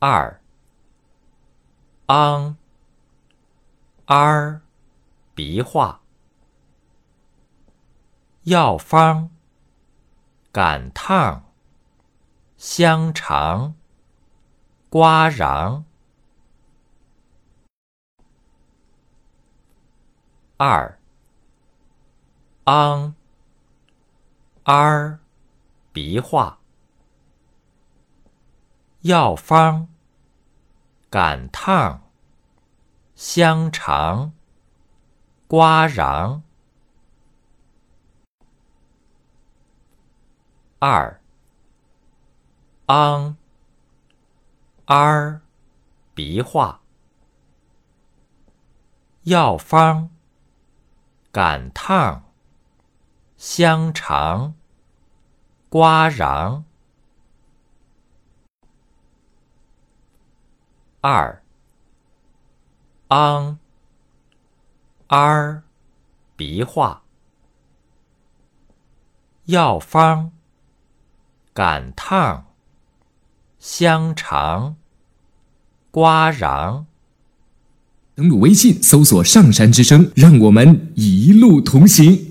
二。昂。r 鼻化，药方。赶趟，香肠，瓜瓤。二。昂。r 鼻化，药方。赶趟。香肠，瓜瓤。二昂 r 鼻化，药方赶趟，香肠，瓜瓤。二。昂。r 鼻化，药方。赶趟，香肠，瓜瓤。登录微信，搜索“上山之声”，让我们一路同行。